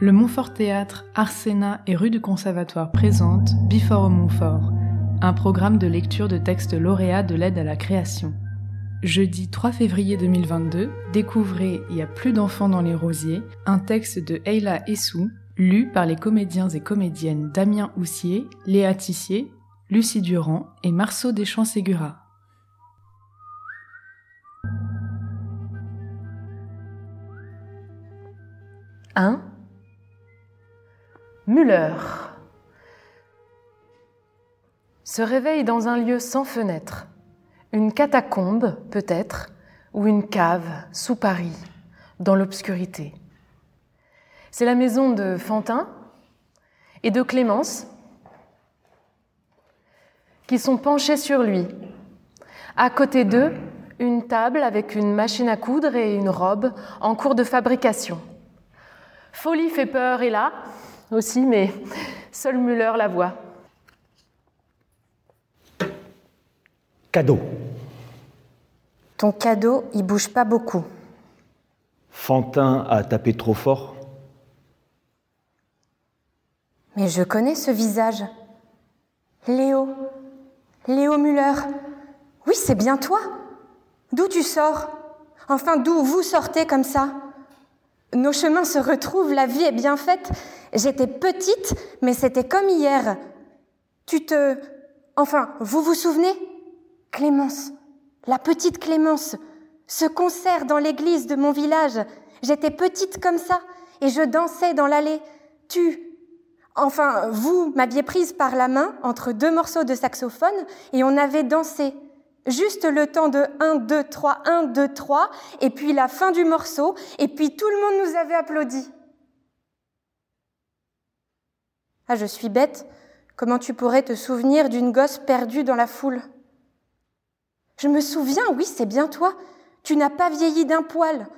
Le Montfort Théâtre, Arsena et rue du Conservatoire présentent Before au Montfort, un programme de lecture de textes lauréats de l'aide à la création. Jeudi 3 février 2022, découvrez Il y a plus d'enfants dans les rosiers, un texte de Eila Essou, lu par les comédiens et comédiennes Damien Houssier, Léa Tissier, Lucie Durand et Marceau Deschamps-Ségura. Müller se réveille dans un lieu sans fenêtre, une catacombe peut-être, ou une cave sous Paris, dans l'obscurité. C'est la maison de Fantin et de Clémence qui sont penchés sur lui. À côté d'eux, une table avec une machine à coudre et une robe en cours de fabrication. Folie fait peur est là aussi, mais seul Muller la voit. Cadeau. Ton cadeau, il bouge pas beaucoup. Fantin a tapé trop fort. Mais je connais ce visage. Léo. Léo Muller. Oui, c'est bien toi. D'où tu sors? Enfin, d'où vous sortez comme ça? Nos chemins se retrouvent, la vie est bien faite. J'étais petite, mais c'était comme hier. Tu te... Enfin, vous vous souvenez? Clémence, la petite Clémence, ce concert dans l'église de mon village. J'étais petite comme ça, et je dansais dans l'allée. Tu... Enfin, vous m'aviez prise par la main entre deux morceaux de saxophone, et on avait dansé. Juste le temps de 1, 2, 3, 1, 2, 3, et puis la fin du morceau, et puis tout le monde nous avait applaudi. Ah, je suis bête. Comment tu pourrais te souvenir d'une gosse perdue dans la foule? Je me souviens, oui, c'est bien toi. Tu n'as pas vieilli d'un poil.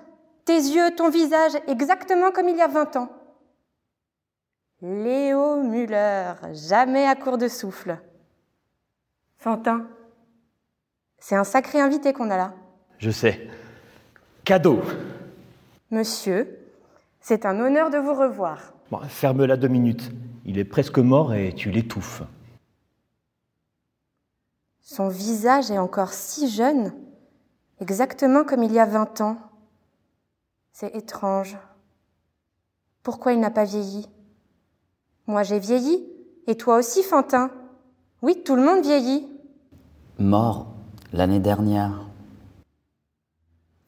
Tes yeux, ton visage, exactement comme il y a vingt ans. Léo Muller, jamais à court de souffle. Fantin, c'est un sacré invité qu'on a là. Je sais. Cadeau. Monsieur, c'est un honneur de vous revoir. Bon, ferme-la deux minutes. Il est presque mort et tu l'étouffes. Son visage est encore si jeune, exactement comme il y a vingt ans. C'est étrange. Pourquoi il n'a pas vieilli? Moi j'ai vieilli, et toi aussi, Fantin. Oui, tout le monde vieillit. Mort l'année dernière.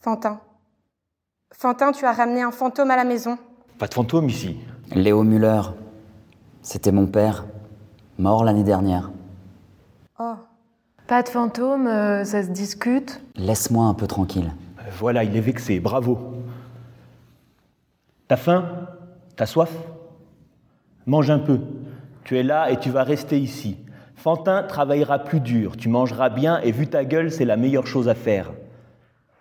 Fantin. Fantin, tu as ramené un fantôme à la maison. Pas de fantôme ici. Léo Muller. C'était mon père, mort l'année dernière. Oh, Pas de fantôme, euh, ça se discute. Laisse-moi un peu tranquille. Voilà, il est vexé, bravo. T'as faim? T'as soif? Mange un peu. Tu es là et tu vas rester ici. Fantin travaillera plus dur, tu mangeras bien et vu ta gueule, c'est la meilleure chose à faire.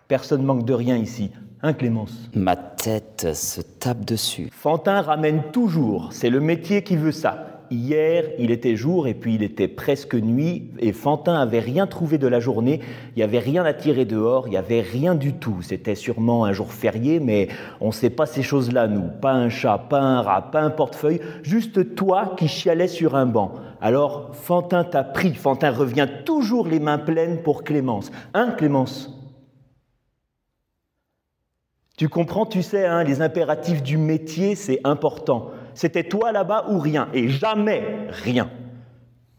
Personne manque de rien ici, hein Clémence? Ma tête se tape dessus. Fantin ramène toujours, c'est le métier qui veut ça. Hier, il était jour et puis il était presque nuit et Fantin avait rien trouvé de la journée, il n'y avait rien à tirer dehors, il n'y avait rien du tout. C'était sûrement un jour férié, mais on ne sait pas ces choses-là, nous. Pas un chat, pas un rat, pas un portefeuille, juste toi qui chialais sur un banc. Alors Fantin t'a pris, Fantin revient toujours les mains pleines pour Clémence. Hein Clémence? Tu comprends, tu sais, hein, les impératifs du métier, c'est important. C'était toi là-bas ou rien, et jamais rien.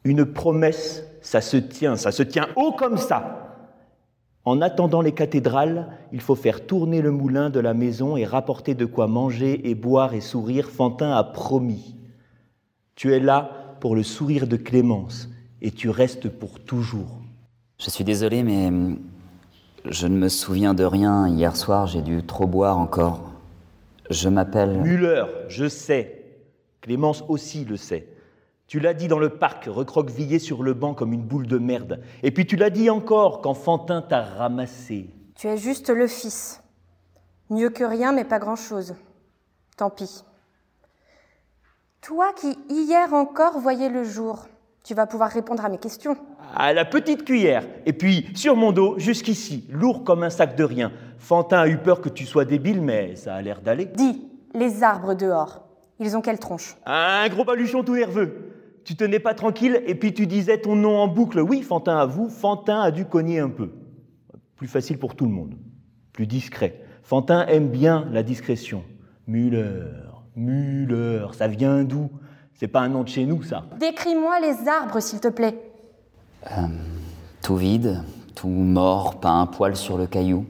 Une promesse, ça se tient, ça se tient haut comme ça. En attendant les cathédrales, il faut faire tourner le moulin de la maison et rapporter de quoi manger et boire et sourire. Fantin a promis. Tu es là pour le sourire de Clémence, et tu restes pour toujours. Je suis désolé, mais hum, je ne me souviens de rien. Hier soir, j'ai dû trop boire encore. Je m'appelle... Muller, je sais. Clémence aussi le sait. Tu l'as dit dans le parc, recroquevillé sur le banc comme une boule de merde. Et puis tu l'as dit encore quand Fantin t'a ramassé. tu es juste le fils. Mieux que rien, mais pas grand-chose. Tant pis. Toi qui hier encore voyais le jour, tu vas pouvoir répondre à mes questions. À la petite cuillère. Et puis sur mon dos, jusqu'ici, lourd comme un sac de rien. Fantin a eu peur que tu sois débile, mais ça a l'air d'aller. Dis, les arbres dehors. Ils ont quelle tronche? Un gros baluchon tout nerveux. Tu tenais pas tranquille et puis tu disais ton nom en boucle. Oui, Fantin avoue, Fantin a dû cogner un peu. Plus facile pour tout le monde. Plus discret. Fantin aime bien la discrétion. Müller, Müller, ça vient d'où? C'est pas un nom de chez nous, ça. Décris-moi les arbres, s'il te plaît. Tout vide, tout mort, pas un poil sur le caillou?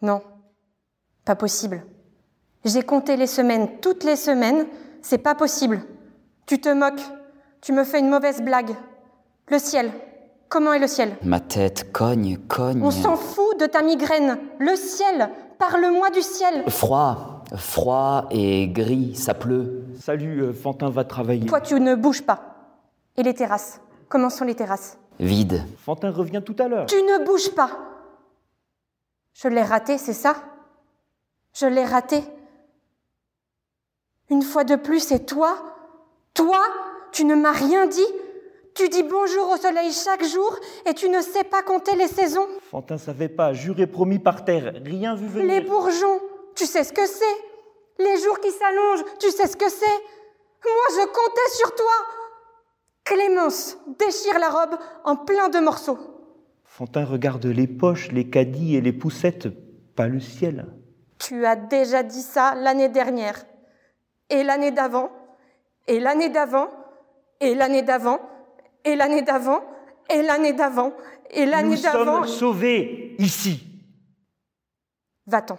Non, pas possible. J'ai compté les semaines, toutes les semaines, c'est pas possible. Tu te moques, tu me fais une mauvaise blague. Le ciel, comment est le ciel? Ma tête cogne, cogne. On s'en fout de ta migraine. Le ciel, parle-moi du ciel. Froid, froid et gris, ça pleut. Salut, euh, Fantin va travailler. Toi, tu ne bouges pas. Et les terrasses? Comment sont les terrasses? Vide. Fantin revient tout à l'heure. Tu ne bouges pas. Je l'ai raté, c'est ça? Je l'ai raté. Une fois de plus, et toi. Toi Tu ne m'as rien dit. Tu dis bonjour au soleil chaque jour et tu ne sais pas compter les saisons. Fantin savait pas, juré promis par terre, rien vu venir. Les bourgeons Tu sais ce que c'est. Les jours qui s'allongent Tu sais ce que c'est. Moi, je comptais sur toi. Clémence déchire la robe en plein de morceaux. Fantin regarde les poches, les caddies et les poussettes, pas le ciel. Tu as déjà dit ça l'année dernière, et l'année d'avant, et l'année d'avant, et l'année d'avant, et l'année d'avant, et l'année d'avant, et l'année Nous d'avant. sommes sauvés, ici. Va-t'en.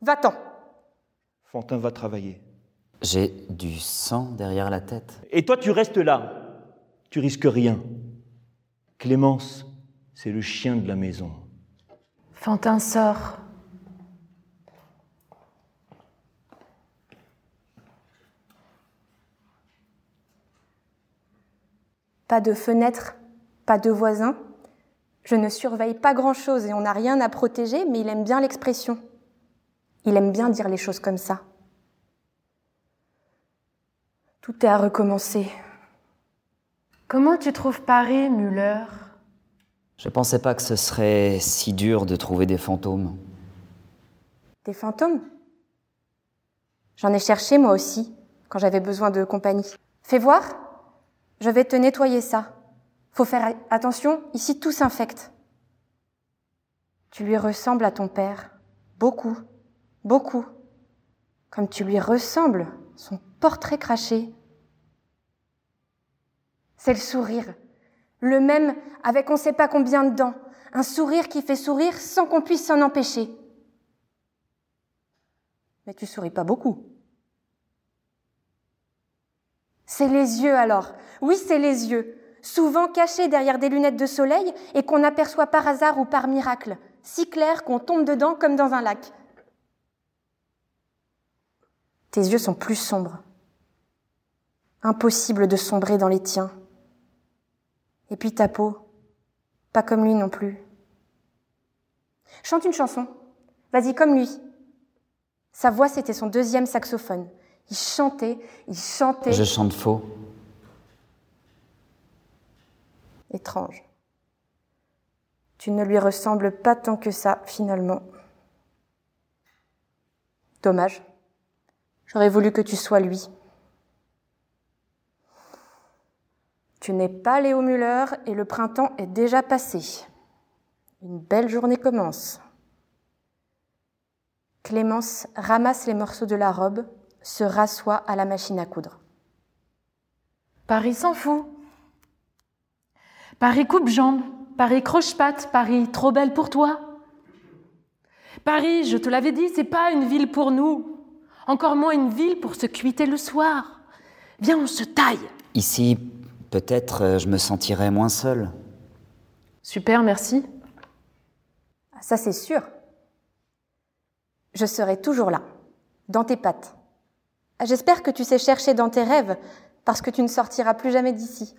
Va-t'en. Fantin va travailler. J'ai du sang derrière la tête. Et toi, tu restes là. Tu risques rien. Clémence, c'est le chien de la maison. Fantin sort. Pas de fenêtre, pas de voisins. Je ne surveille pas grand-chose et on n'a rien à protéger, mais il aime bien l'expression. Il aime bien dire les choses comme ça. Tout est à recommencer. Comment tu trouves Paris, Muller? Je pensais pas que ce serait si dur de trouver des fantômes. Des fantômes? J'en ai cherché moi aussi, quand j'avais besoin de compagnie. Fais voir Je vais te nettoyer ça. Faut faire attention, ici tout s'infecte. Tu lui ressembles à ton père. Beaucoup, beaucoup. Comme tu lui ressembles, son portrait craché. C'est le sourire. Le même avec on sait pas combien de dents. Un sourire qui fait sourire sans qu'on puisse s'en empêcher. Mais tu souris pas beaucoup. C'est les yeux alors. Oui, c'est les yeux. Souvent cachés derrière des lunettes de soleil et qu'on aperçoit par hasard ou par miracle. Si clairs qu'on tombe dedans comme dans un lac. Tes yeux sont plus sombres. Impossible de sombrer dans les tiens. Et puis ta peau, pas comme lui non plus. Chante une chanson. Vas-y comme lui. Sa voix, c'était son deuxième saxophone. Il chantait, il chantait. Je chante faux. Étrange. Tu ne lui ressembles pas tant que ça, finalement. Dommage. J'aurais voulu que tu sois lui. Tu n'es pas Léo Muller et le printemps est déjà passé. Une belle journée commence. Clémence ramasse les morceaux de la robe, se rassoit à la machine à coudre. Paris s'en fout. Paris coupe-jambe, Paris croche-patte, Paris trop belle pour toi. Paris, je te l'avais dit, c'est pas une ville pour nous. Encore moins une ville pour se cuiter le soir. Viens, on se taille. Ici, peut-être euh, je me sentirais moins seul. Super, merci. Ça, c'est sûr. Je serai toujours là, dans tes pattes. J'espère que tu sais chercher dans tes rêves, parce que tu ne sortiras plus jamais d'ici.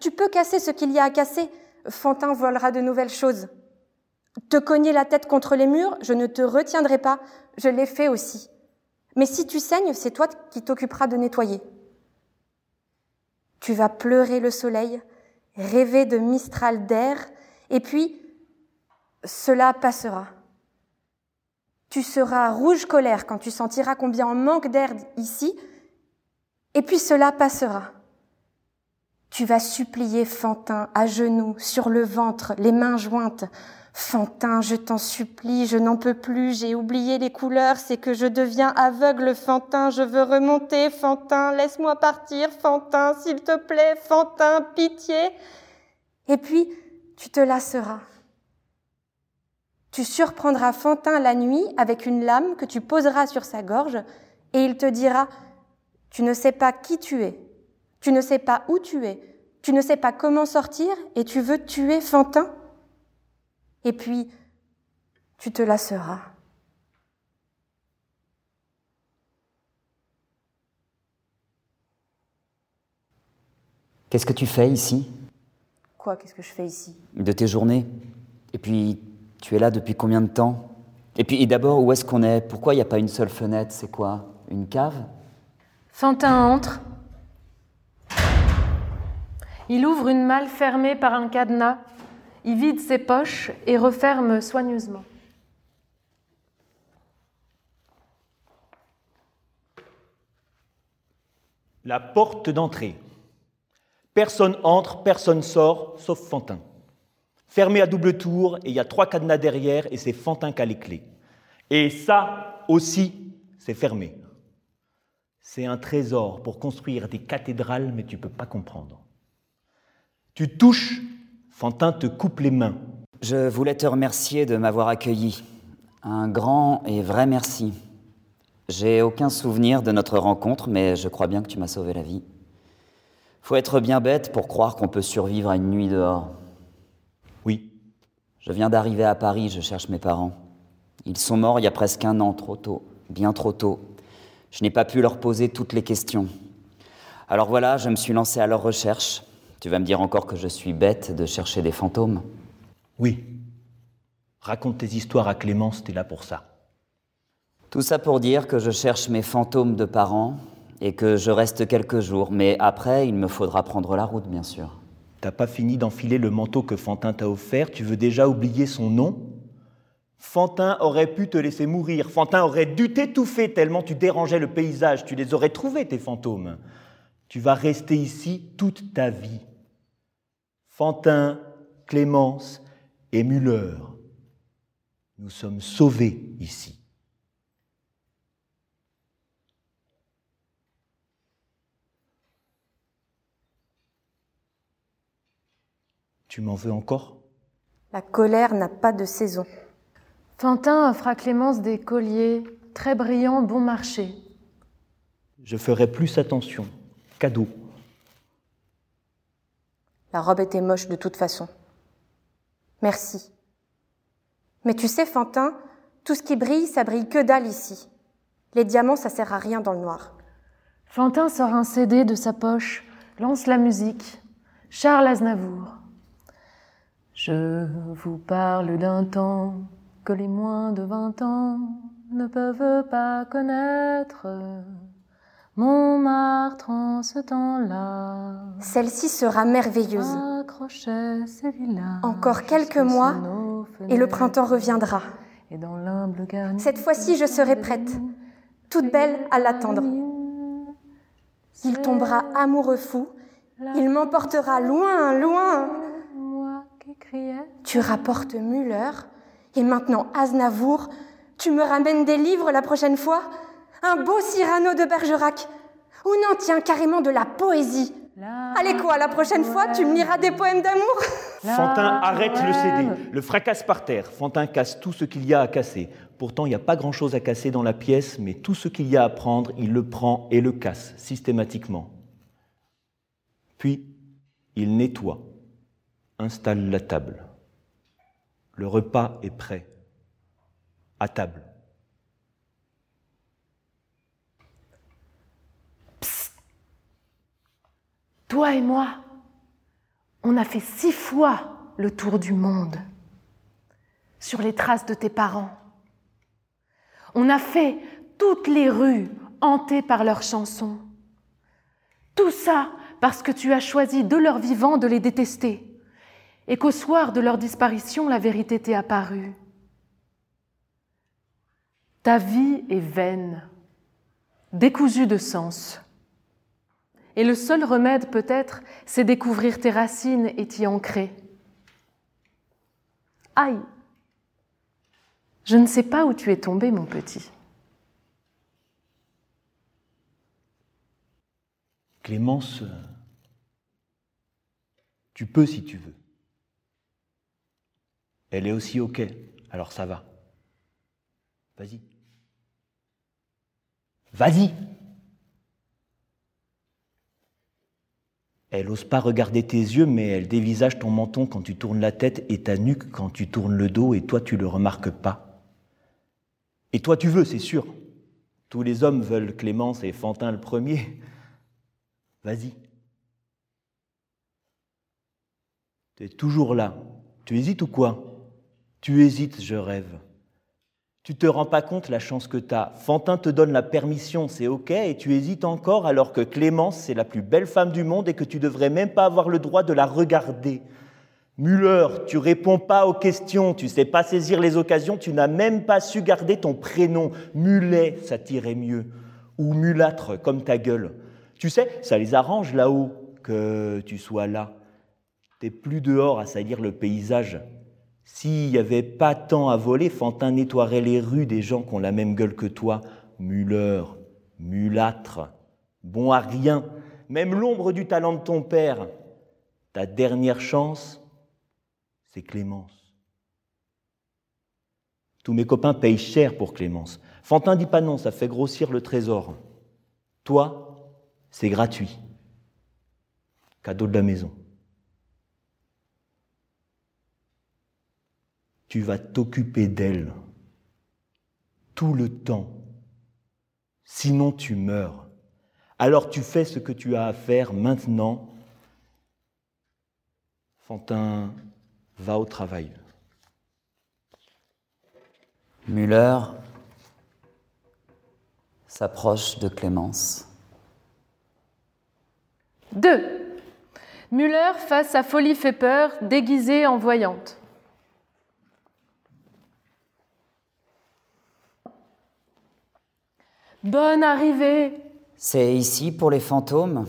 Tu peux casser ce qu'il y a à casser. Fantin volera de nouvelles choses. Te cogner la tête contre les murs, je ne te retiendrai pas. Je l'ai fait aussi. Mais si tu saignes, c'est toi qui t'occuperas de nettoyer. Tu vas pleurer le soleil, rêver de Mistral d'air, et puis cela passera. Tu seras rouge colère quand tu sentiras combien on manque d'air ici, et puis cela passera. Tu vas supplier Fantin à genoux, sur le ventre, les mains jointes. Fantin, je t'en supplie, je n'en peux plus, j'ai oublié les couleurs, c'est que je deviens aveugle, Fantin, je veux remonter, Fantin, laisse-moi partir, Fantin, s'il te plaît, Fantin, pitié. Et puis, tu te lasseras. Tu surprendras Fantin la nuit avec une lame que tu poseras sur sa gorge, et il te dira, tu ne sais pas qui tu es, tu ne sais pas où tu es, tu ne sais pas comment sortir, et tu veux tuer Fantin et puis tu te lasseras. Qu'est-ce que tu fais ici? Quoi, qu'est-ce que je fais ici? De tes journées? Et puis, tu es là depuis combien de temps? Et puis, d'abord, où est-ce qu'on est? Pourquoi il n'y a pas une seule fenêtre? C'est quoi? Une cave? Fantin entre. Il ouvre une malle fermée par un cadenas il vide ses poches et referme soigneusement. La porte d'entrée. Personne entre, personne sort, sauf Fantin. Fermé à double tour, et il y a trois cadenas derrière, et c'est Fantin qui a les clés. Et ça aussi, c'est fermé. C'est un trésor pour construire des cathédrales, mais tu ne peux pas comprendre. Tu touches Fantin te coupe les mains. Je voulais te remercier de m'avoir accueilli. Un grand et vrai merci. J'ai aucun souvenir de notre rencontre, mais je crois bien que tu m'as sauvé la vie. Faut être bien bête pour croire qu'on peut survivre à une nuit dehors. Je viens d'arriver à Paris, je cherche mes parents. Ils sont morts il y a presque un an, trop tôt, bien trop tôt. Je n'ai pas pu leur poser toutes les questions. Alors voilà, je me suis lancé à leur recherche. Tu vas me dire encore que je suis bête de chercher des fantômes Oui. Raconte tes histoires à Clémence, t'es là pour ça. Tout ça pour dire que je cherche mes fantômes de parents et que je reste quelques jours, mais après, il me faudra prendre la route, bien sûr. T'as pas fini d'enfiler le manteau que Fantin t'a offert, tu veux déjà oublier son nom? Fantin aurait pu te laisser mourir, Fantin aurait dû t'étouffer tellement tu dérangeais le paysage, tu les aurais trouvés, tes fantômes. Tu vas rester ici toute ta vie. Fantin, Clémence et Muller, nous sommes sauvés ici. Tu m'en veux encore? La colère n'a pas de saison. Fantin offre à Clémence des colliers très brillants bon marché. Je ferai plus attention. Cadeau. La robe était moche de toute façon. Merci. Mais tu sais, Fantin, tout ce qui brille, ça brille que dalle ici. Les diamants, ça sert à rien dans le noir. Fantin sort un CD de sa poche, lance la musique. Charles Aznavour. Je vous parle d'un temps que les moins de vingt ans ne peuvent pas connaître. Montmartre en ce temps-là. Celle-ci sera merveilleuse. Encore quelques mois et le printemps reviendra. Cette fois-ci, je serai prête, toute belle à l'attendre. Il tombera amoureux fou, il m'emportera loin, loin. Tu rapportes Muller et maintenant Aznavour. Tu me ramènes des livres la prochaine fois? Un beau Cyrano de Bergerac. Ou non, tiens, carrément de la poésie. Allez quoi, la prochaine fois, tu me liras des poèmes d'amour? Fantin arrête le CD, le fracasse par terre. Fantin casse tout ce qu'il y a à casser. Pourtant, il n'y a pas grand-chose à casser dans la pièce, mais tout ce qu'il y a à prendre, il le prend et le casse systématiquement. Puis, il nettoie, installe la table. Le repas est prêt. À table. Toi et moi, on a fait six fois le tour du monde sur les traces de tes parents. On a fait toutes les rues hantées par leurs chansons. Tout ça parce que tu as choisi de leur vivant de les détester et qu'au soir de leur disparition, la vérité t'est apparue. Ta vie est vaine, décousue de sens. Et le seul remède peut-être, c'est découvrir tes racines et t'y ancrer. Aïe Je ne sais pas où tu es tombé, mon petit. Clémence, tu peux si tu veux. Elle est aussi OK, alors ça va. Vas-y. Vas-y Elle n'ose pas regarder tes yeux, mais elle dévisage ton menton quand tu tournes la tête et ta nuque quand tu tournes le dos, et toi tu le remarques pas. Et toi tu veux, c'est sûr. Tous les hommes veulent Clémence et Fantin le premier. Vas-y. Tu es toujours là. Tu hésites ou quoi? Tu hésites, je rêve. Tu te rends pas compte la chance que tu as. Fantin te donne la permission, c'est OK, et tu hésites encore alors que Clémence, c'est la plus belle femme du monde et que tu devrais même pas avoir le droit de la regarder. Muller, tu réponds pas aux questions, tu sais pas saisir les occasions, tu n'as même pas su garder ton prénom. Mulet, ça t'irait mieux. Ou mulâtre, comme ta gueule. Tu sais, ça les arrange là-haut que tu sois là. T'es plus dehors à salir le paysage. S'il n'y avait pas tant à voler, Fantin nettoierait les rues des gens qui ont la même gueule que toi. Muller, mulâtre, bon à rien, même l'ombre du talent de ton père. Ta dernière chance, c'est Clémence. Tous mes copains payent cher pour Clémence. Fantin dit pas non, ça fait grossir le trésor. Toi, c'est gratuit. Cadeau de la maison. Tu vas t'occuper d'elle tout le temps. Sinon tu meurs. Alors tu fais ce que tu as à faire maintenant. Fantin va au travail. Muller s'approche de Clémence. Deux. Muller face à Folie fait peur, déguisée en voyante. Bonne arrivée C'est ici pour les fantômes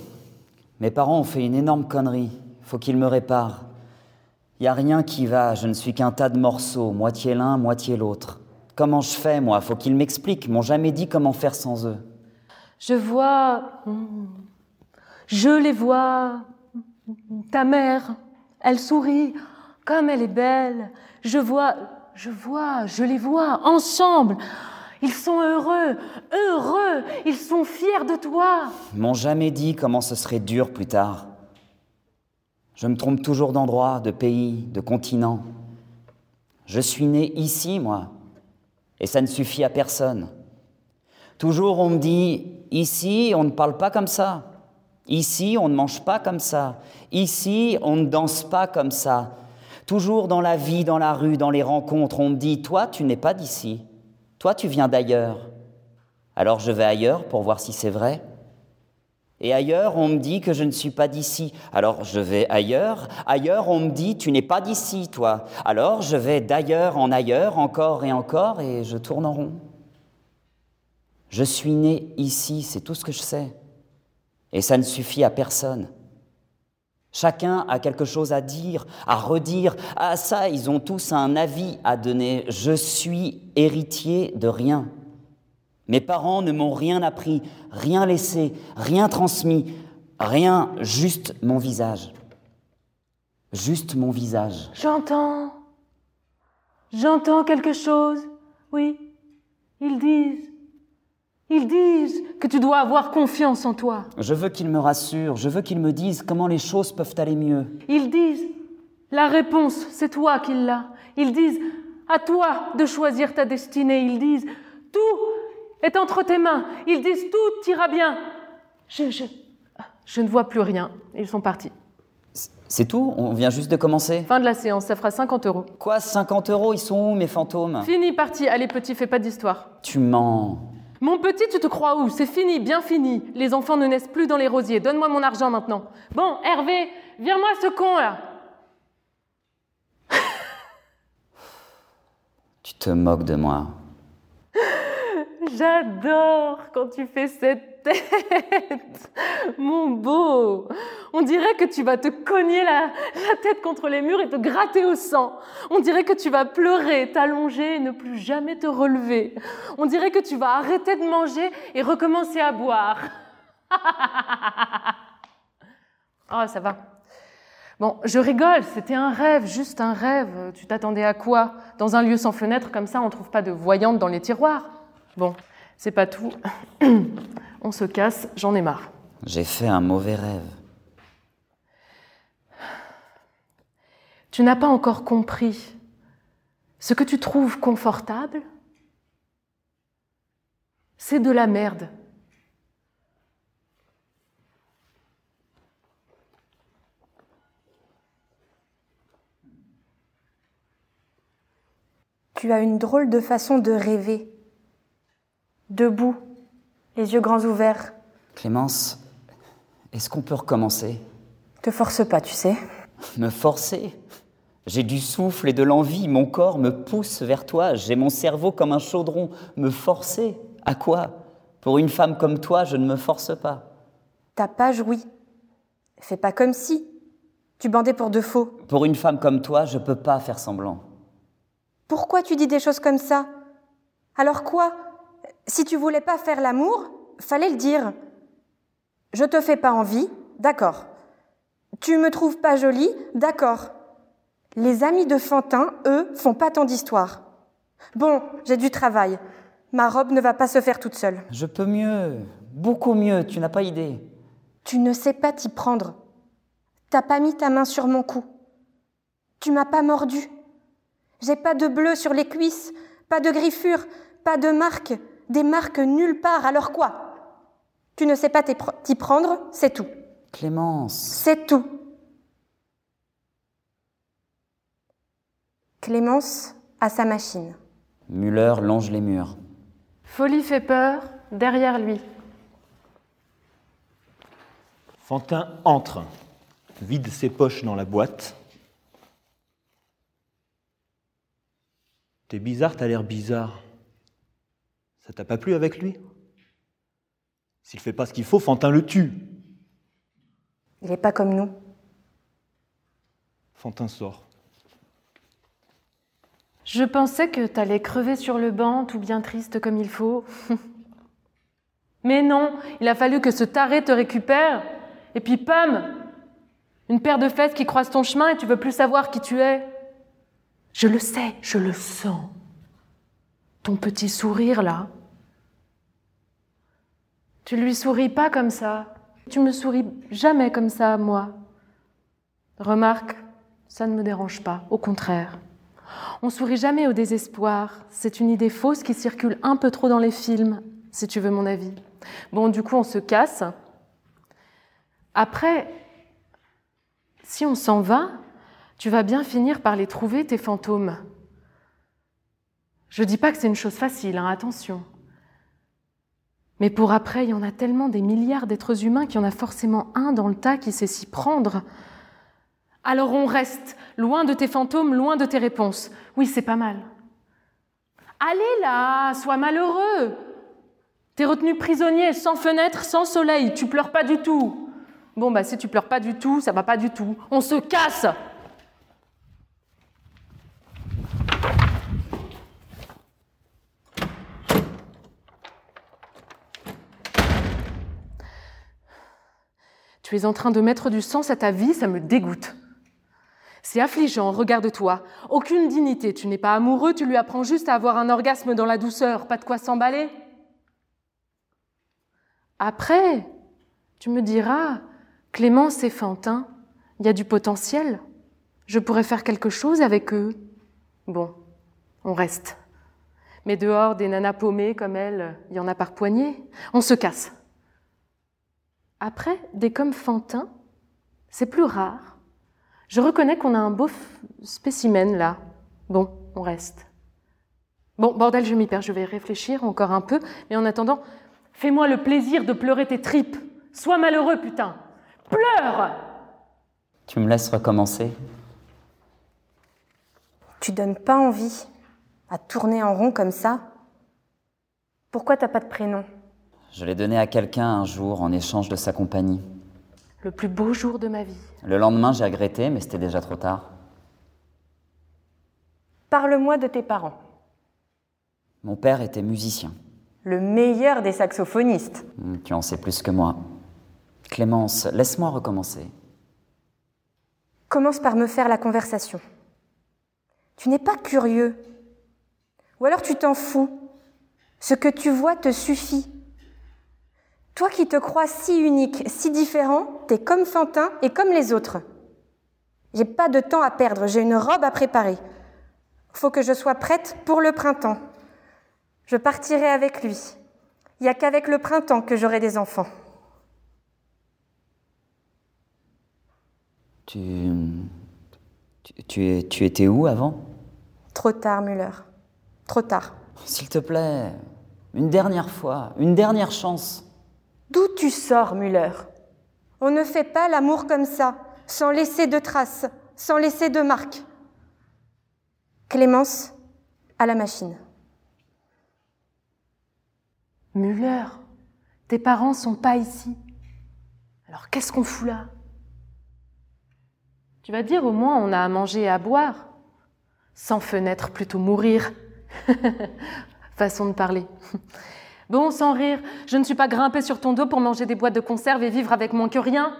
Mes parents ont fait une énorme connerie. Faut qu'ils me réparent. Y a rien qui va, je ne suis qu'un tas de morceaux, moitié l'un, moitié l'autre. Comment je fais, moi? Faut qu'ils m'expliquent. M'ont jamais dit comment faire sans eux. Je vois. Je les vois. Ta mère, elle sourit. Comme elle est belle. Je vois. Je vois. Je les vois. Ensemble. Ils sont heureux, heureux, ils sont fiers de toi. Ils m'ont jamais dit comment ce serait dur plus tard. Je me trompe toujours d'endroit, de pays, de continent. Je suis né ici, moi, et ça ne suffit à personne. Toujours on me dit, ici on ne parle pas comme ça, ici on ne mange pas comme ça, ici on ne danse pas comme ça. Toujours dans la vie, dans la rue, dans les rencontres, on me dit, toi tu n'es pas d'ici. Toi, tu viens d'ailleurs. Alors je vais ailleurs pour voir si c'est vrai. Et ailleurs, on me dit que je ne suis pas d'ici. Alors je vais ailleurs. Ailleurs, on me dit, tu n'es pas d'ici, toi. Alors je vais d'ailleurs en ailleurs, encore et encore, et je tourne en rond. Je suis né ici, c'est tout ce que je sais. Et ça ne suffit à personne. Chacun a quelque chose à dire, à redire. À ça, ils ont tous un avis à donner. Je suis héritier de rien. Mes parents ne m'ont rien appris, rien laissé, rien transmis, rien, juste mon visage. Juste mon visage. J'entends. J'entends quelque chose. Oui. Ils disent. Ils disent que tu dois avoir confiance en toi. Je veux qu'ils me rassurent, je veux qu'ils me disent comment les choses peuvent aller mieux. Ils disent, la réponse, c'est toi qui l'as. Ils disent, à toi de choisir ta destinée. Ils disent, tout est entre tes mains. Ils disent, tout ira bien. Je, je, je ne vois plus rien. Ils sont partis. C'est tout? On vient juste de commencer? Fin de la séance, ça fera 50 euros. Quoi, 50 euros? Ils sont où, mes fantômes? Fini, parti. Allez, petit, fais pas d'histoire. Tu mens. Mon petit, tu te crois où? C'est fini, bien fini. Les enfants ne naissent plus dans les rosiers. Donne-moi mon argent maintenant. Bon, Hervé, viens-moi ce con là. tu te moques de moi. J'adore quand tu fais cette mon beau. On dirait que tu vas te cogner la, tête contre les murs et te gratter au sang. On dirait que tu vas pleurer, t'allonger et ne plus jamais te relever. On dirait que tu vas arrêter de manger et recommencer à boire. oh, ça va. Bon, je rigole, c'était un rêve, juste un rêve. Tu t'attendais à quoi? Dans un lieu sans fenêtre comme ça, on ne trouve pas de voyante dans les tiroirs. Bon, c'est pas tout. on se casse, j'en ai marre. J'ai fait un mauvais rêve. Tu n'as pas encore compris ce que tu trouves confortable, c'est de la merde. Tu as une drôle de façon de rêver. Debout, les yeux grands ouverts. Clémence, est-ce qu'on peut recommencer? Te force pas, tu sais. Me forcer? J'ai du souffle et de l'envie, mon corps me pousse vers toi, j'ai mon cerveau comme un chaudron. Me forcer? À quoi? Pour une femme comme toi, je ne me force pas. T'as pas joui. Fais pas comme si. Tu bandais pour de faux. Pour une femme comme toi, je peux pas faire semblant. Pourquoi tu dis des choses comme ça? Alors quoi? Si tu voulais pas faire l'amour, fallait le dire. Je te fais pas envie, d'accord. Tu me trouves pas jolie, d'accord. Les amis de Fantin, eux, font pas tant d'histoire. Bon, j'ai du travail. Ma robe ne va pas se faire toute seule. Je peux mieux, beaucoup mieux, tu n'as pas idée. Tu ne sais pas t'y prendre. T'as pas mis ta main sur mon cou. Tu m'as pas mordu. J'ai pas de bleu sur les cuisses, pas de griffures, pas de marques, des marques nulle part. Alors quoi? Tu ne sais pas t'y prendre, c'est tout. Clémence. C'est tout. Clémence a sa machine. Muller longe les murs. Folie fait peur derrière lui. Fantin entre, vide ses poches dans la boîte, T'es bizarre, t'as l'air bizarre. Ça t'a pas plu avec lui? S'il fait pas ce qu'il faut, Fantin le tue. Il n'est pas comme nous. Fantin sort. Je pensais que t'allais crever sur le banc, tout bien triste comme il faut. Mais non, il a fallu que ce taré te récupère. Et puis, pam Une paire de fesses qui croise ton chemin et tu veux plus savoir qui tu es. Je le sais, je le sens. Ton petit sourire là. Tu lui souris pas comme ça. Tu me souris jamais comme ça moi. Remarque, ça ne me dérange pas, au contraire. On sourit jamais au désespoir. C'est une idée fausse qui circule un peu trop dans les films, si tu veux mon avis. Bon, du coup, on se casse. Après, si on s'en va, tu vas bien finir par les trouver, tes fantômes. Je dis pas que c'est une chose facile, hein, attention. Mais pour après, il y en a tellement des milliards d'êtres humains qu'il y en a forcément un dans le tas qui sait s'y prendre. Alors on reste loin de tes fantômes, loin de tes réponses. Oui, c'est pas mal. Allez là, sois malheureux. T'es retenu prisonnier, sans fenêtre, sans soleil, tu pleures pas du tout. Bon, bah si tu pleures pas du tout, ça va pas du tout. On se casse Tu es en train de mettre du sens à ta vie, ça me dégoûte. C'est affligeant, regarde-toi. Aucune dignité, tu n'es pas amoureux, tu lui apprends juste à avoir un orgasme dans la douceur, pas de quoi s'emballer. Après, tu me diras, Clémence et Fantin, il y a du potentiel. Je pourrais faire quelque chose avec eux. Bon, on reste. Mais dehors, des nanas paumées comme elle, il y en a par poignée. On se casse. Après, des comme Fantin, c'est plus rare. Je reconnais qu'on a un beau spécimen là. Bon, on reste. Bon, bordel, je m'y perds, je vais réfléchir encore un peu, mais en attendant, fais-moi le plaisir de pleurer tes tripes. Sois malheureux, putain. Pleure Tu me laisses recommencer? Tu donnes pas envie à tourner en rond comme ça? Pourquoi t'as pas de prénom? Je l'ai donné à quelqu'un un jour en échange de sa compagnie. Le plus beau jour de ma vie. Le lendemain, j'ai regretté, mais c'était déjà trop tard. Parle-moi de tes parents. Mon père était musicien. Le meilleur des saxophonistes. Hmm, Tu en sais plus que moi. Clémence, laisse-moi recommencer. Commence par me faire la conversation. Tu n'es pas curieux. Ou alors tu t'en fous. Ce que tu vois te suffit. Toi qui te crois si unique, si différent, t'es comme Fantin et comme les autres. J'ai pas de temps à perdre, j'ai une robe à préparer. Faut que je sois prête pour le printemps. Je partirai avec lui. Il n'y a qu'avec le printemps que j'aurai des enfants. Tu... Tu, tu es- tu étais où avant? Trop tard, Muller. Trop tard. S'il te plaît, une dernière fois, une dernière chance. D'où tu sors, Muller? On ne fait pas l'amour comme ça, sans laisser de traces, sans laisser de marques. Clémence, à la machine. Muller, tes parents sont pas ici. Alors qu'est-ce qu'on fout là? Tu vas dire au moins on a à manger et à boire. Sans fenêtre, plutôt mourir. Façon de parler. Bon, sans rire, je ne suis pas grimpée sur ton dos pour manger des boîtes de conserve et vivre avec moins que rien.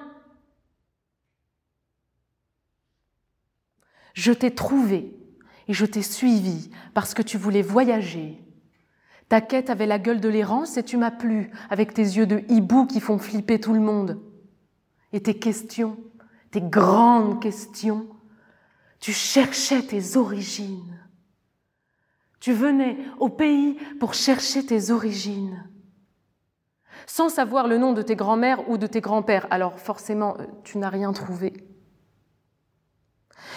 Je t'ai trouvé et je t'ai suivi parce que tu voulais voyager. Ta quête avait la gueule de l'errance et tu m'as plu avec tes yeux de hibou qui font flipper tout le monde. Et tes questions, tes grandes questions, tu cherchais tes origines. Tu venais au pays pour chercher tes origines. Sans savoir le nom de tes grands-mères ou de tes grands-pères, alors forcément, euh, tu n'as rien trouvé.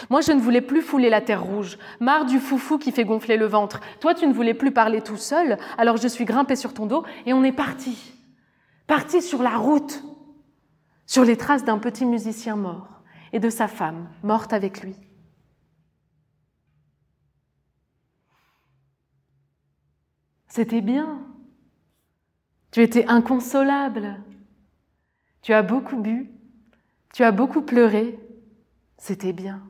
Moi, je ne voulais plus fouler la terre rouge, marre du foufou qui fait gonfler le ventre. Toi, tu ne voulais plus parler tout seul, alors je suis grimpée sur ton dos et on est parti. Parti sur la route, sur les traces d'un petit musicien mort et de sa femme, morte avec lui. C'était bien. Tu étais inconsolable. Tu as beaucoup bu. Tu as beaucoup pleuré. C'était bien.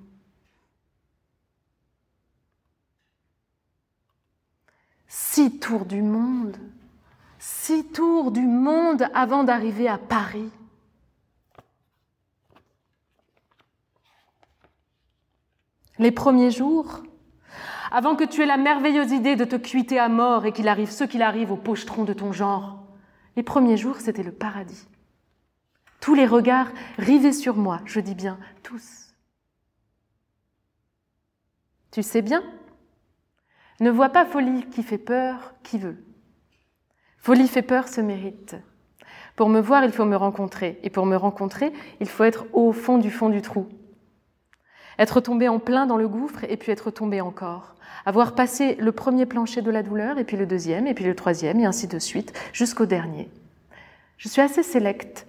Six tours du monde. Six tours du monde avant d'arriver à Paris. Les premiers jours, avant que tu aies la merveilleuse idée de te cuiter à mort et qu'il arrive ce qu'il arrive au pochetron de ton genre, les premiers jours, c'était le paradis. Tous les regards rivés sur moi, je dis bien tous. Tu sais bien? Ne vois pas folie qui fait peur, qui veut. Folie fait peur se mérite. Pour me voir, il faut me rencontrer. Et pour me rencontrer, il faut être au fond du fond du trou. Être tombé en plein dans le gouffre et puis être tombé encore. Avoir passé le premier plancher de la douleur et puis le deuxième et puis le troisième et ainsi de suite jusqu'au dernier. Je suis assez sélecte.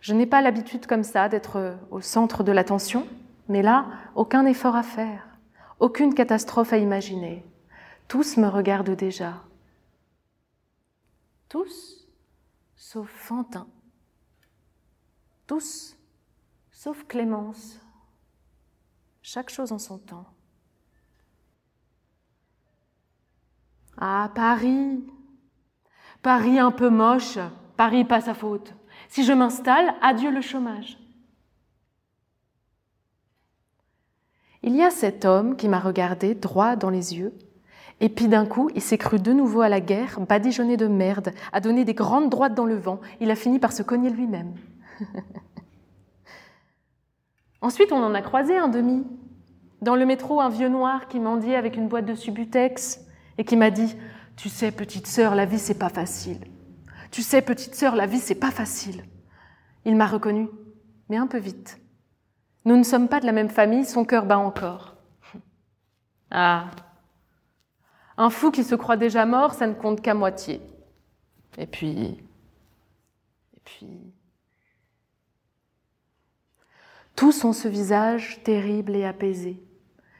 Je n'ai pas l'habitude comme ça d'être au centre de l'attention, mais là, aucun effort à faire, aucune catastrophe à imaginer. Tous me regardent déjà. Tous, sauf Fantin. Tous, sauf Clémence. Chaque chose en son temps. Ah, Paris. Paris un peu moche. Paris pas sa faute. Si je m'installe, adieu le chômage. Il y a cet homme qui m'a regardé droit dans les yeux, et puis d'un coup, il s'est cru de nouveau à la guerre, badigeonné de merde, a donné des grandes droites dans le vent, il a fini par se cogner lui-même. Ensuite, on en a croisé un demi. Dans le métro, un vieux noir qui mendiait avec une boîte de Subutex et qui m'a dit Tu sais, petite sœur, la vie, c'est pas facile. Tu sais, petite sœur, la vie, c'est pas facile. Il m'a reconnu, mais un peu vite. Nous ne sommes pas de la même famille, son cœur bat encore. Ah Un fou qui se croit déjà mort, ça ne compte qu'à moitié. Et puis. Et puis. Tous ont ce visage terrible et apaisé.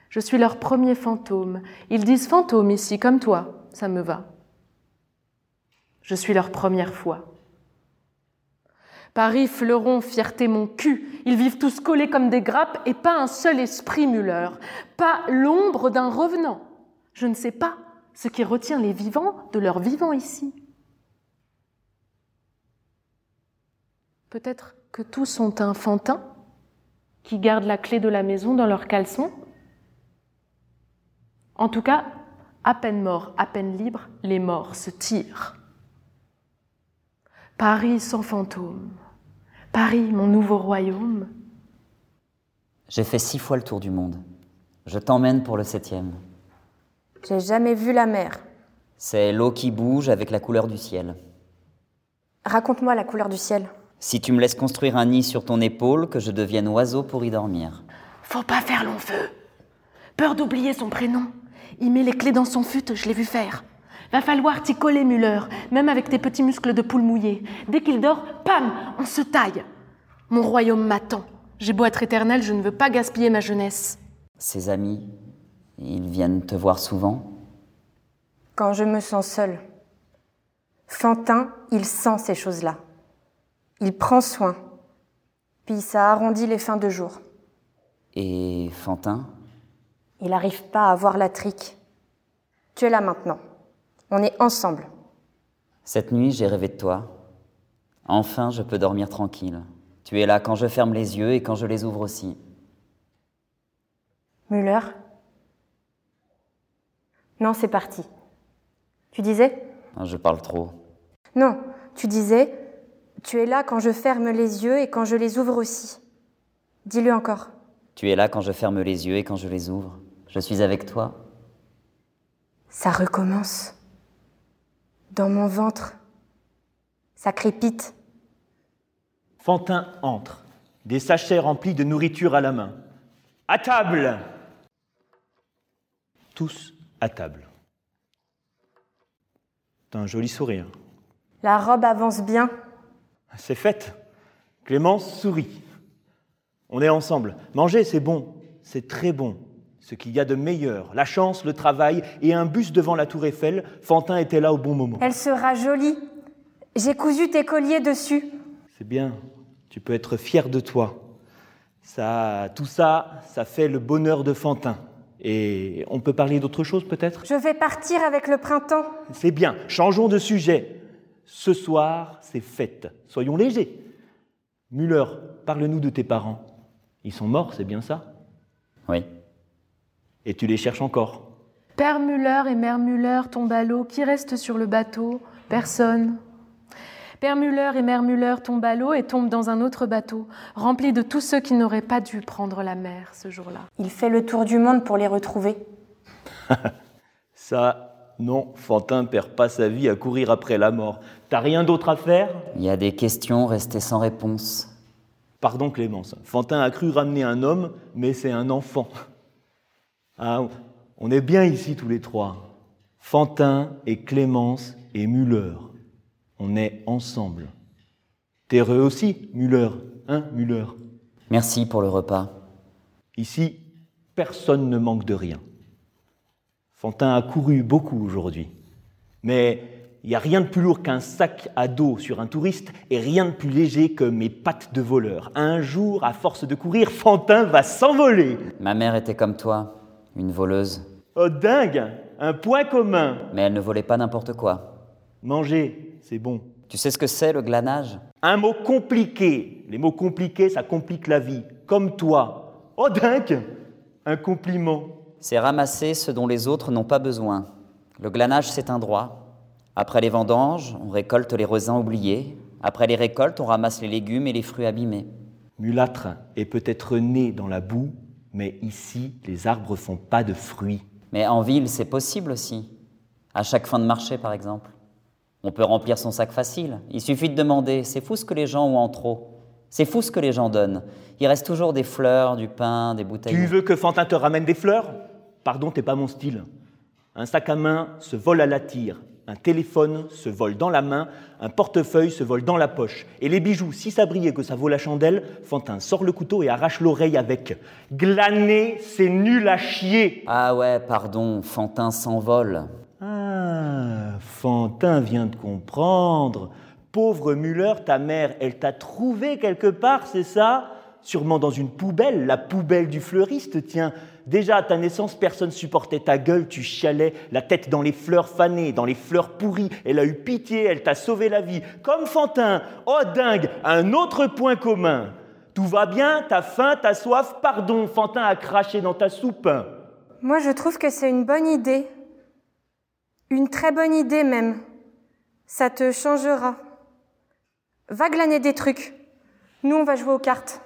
Je suis leur premier fantôme. Ils disent fantôme ici, comme toi. Ça me va. Je suis leur première fois. Paris, fleuron, fierté, mon cul. Ils vivent tous collés comme des grappes et pas un seul esprit Muller, pas l'ombre d'un revenant. Je ne sais pas ce qui retient les vivants de leur vivant ici. Peut-être que tous sont infantins qui gardent la clé de la maison dans leur caleçon. En tout cas, à peine morts, à peine libres, les morts se tirent. Paris sans fantôme, Paris mon nouveau royaume. J'ai fait six fois le tour du monde. Je t'emmène pour le septième. J'ai jamais vu la mer. C'est l'eau qui bouge avec la couleur du ciel. Raconte-moi la couleur du ciel. Si tu me laisses construire un nid sur ton épaule, que je devienne oiseau pour y dormir. Faut pas faire long feu. Peur d'oublier son prénom. Il met les clés dans son fut, je l'ai vu faire. Va falloir t'y coller, Muller, même avec tes petits muscles de poule mouillée. Dès qu'il dort, pam, on se taille. Mon royaume m'attend. J'ai beau être éternel, je ne veux pas gaspiller ma jeunesse. Ses amis, ils viennent te voir souvent Quand je me sens seule. Fantin, il sent ces choses-là. Il prend soin. Puis ça arrondit les fins de jour. Et Fantin? Il n'arrive pas à voir la trique. Tu es là maintenant. On est ensemble. Cette nuit, j'ai rêvé de toi. Enfin, je peux dormir tranquille. Tu es là quand je ferme les yeux et quand je les ouvre aussi. Muller? Non, c'est parti. Tu disais? Je parle trop. Non, tu disais tu es là quand je ferme les yeux et quand je les ouvre aussi. Dis-le encore. Tu es là quand je ferme les yeux et quand je les ouvre. Je suis avec toi. Ça recommence. Dans mon ventre. Ça crépite. Fantin entre, des sachets remplis de nourriture à la main. À table Tous à table. T'as un joli sourire. La robe avance bien. C'est fait. Clémence sourit. On est ensemble. Manger, c'est bon. C'est très bon. Ce qu'il y a de meilleur. La chance, le travail et un bus devant la tour Eiffel. Fantin était là au bon moment. Elle sera jolie. J'ai cousu tes colliers dessus. C'est bien. Tu peux être fier de toi. Ça, tout ça, ça fait le bonheur de Fantin. Et on peut parler d'autre chose peut-être? Je vais partir avec le printemps. C'est bien. Changeons de sujet. Ce soir, c'est fête. Soyons légers. Muller, parle-nous de tes parents. Ils sont morts, c'est bien ça? Oui. Et tu les cherches encore? Père Muller et Mère Muller tombent à l'eau. Qui reste sur le bateau? Personne. Père Muller et Mère Muller tombent à l'eau et tombent dans un autre bateau, rempli de tous ceux qui n'auraient pas dû prendre la mer ce jour-là. Il fait le tour du monde pour les retrouver. Ça, non, Fantin perd pas sa vie à courir après la mort. T'as rien d'autre à faire? Il y a des questions restées sans réponse. Pardon Clémence, Fantin a cru ramener un homme, mais c'est un enfant. Ah, on est bien ici tous les trois. Fantin et Clémence et Muller. On est ensemble. T'es heureux aussi, Muller, hein, Muller? Merci pour le repas. Ici, personne ne manque de rien. Fantin a couru beaucoup aujourd'hui, mais il n'y a rien de plus lourd qu'un sac à dos sur un touriste et rien de plus léger que mes pattes de voleur. Un jour, à force de courir, Fantin va s'envoler. Ma mère était comme toi, une voleuse. Oh dingue Un point commun. Mais elle ne volait pas n'importe quoi. Manger, c'est bon. Tu sais ce que c'est le glanage? Un mot compliqué. Les mots compliqués, ça complique la vie. Comme toi. Oh dingue Un compliment. C'est ramasser ce dont les autres n'ont pas besoin. Le glanage, c'est un droit. Après les vendanges, on récolte les raisins oubliés. Après les récoltes, on ramasse les légumes et les fruits abîmés. Mulâtre est peut-être né dans la boue, mais ici, les arbres font pas de fruits. Mais en ville, c'est possible aussi. À chaque fin de marché, par exemple. On peut remplir son sac facile. Il suffit de demander. C'est fou ce que les gens ont en trop. C'est fou ce que les gens donnent. Il reste toujours des fleurs, du pain, des bouteilles. Tu veux que Fantin te ramène des fleurs? Pardon, t'es pas mon style. Un sac à main se vole à la tire. Un téléphone se vole dans la main, un portefeuille se vole dans la poche. Et les bijoux, si ça brillait que ça vaut la chandelle, Fantin sort le couteau et arrache l'oreille avec. Glaner, c'est nul à chier. Ah ouais, pardon, Fantin s'envole. Ah, Fantin vient de comprendre. Pauvre Muller, ta mère, elle t'a trouvé quelque part, c'est ça? Sûrement dans une poubelle, la poubelle du fleuriste, tiens. Déjà à ta naissance, personne supportait ta gueule, tu chialais, la tête dans les fleurs fanées, dans les fleurs pourries. Elle a eu pitié, elle t'a sauvé la vie. Comme Fantin. Oh dingue, un autre point commun. Tout va bien, t'as faim, t'as soif, pardon, Fantin a craché dans ta soupe. Moi, je trouve que c'est une bonne idée. Une très bonne idée même. Ça te changera. Va glaner des trucs. Nous, on va jouer aux cartes.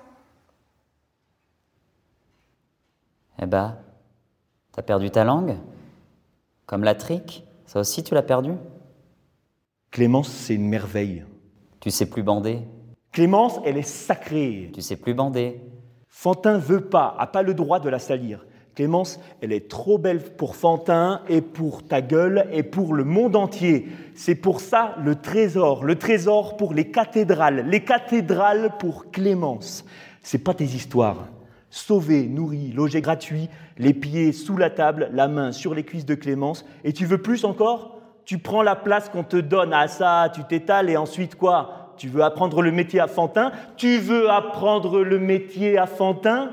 Eh ben, t'as perdu ta langue Comme la trique Ça aussi, tu l'as perdu Clémence, c'est une merveille. Tu sais plus bander Clémence, elle est sacrée. Tu sais plus bander Fantin veut pas, a pas le droit de la salir. Clémence, elle est trop belle pour Fantin et pour ta gueule et pour le monde entier. C'est pour ça le trésor, le trésor pour les cathédrales, les cathédrales pour Clémence. C'est pas tes histoires. Sauvé, nourri, logé gratuit, les pieds sous la table, la main sur les cuisses de Clémence. Et tu veux plus encore? Tu prends la place qu'on te donne à ça, tu t'étales et ensuite quoi? Tu veux apprendre le métier à Fantin Tu veux apprendre le métier à Fantin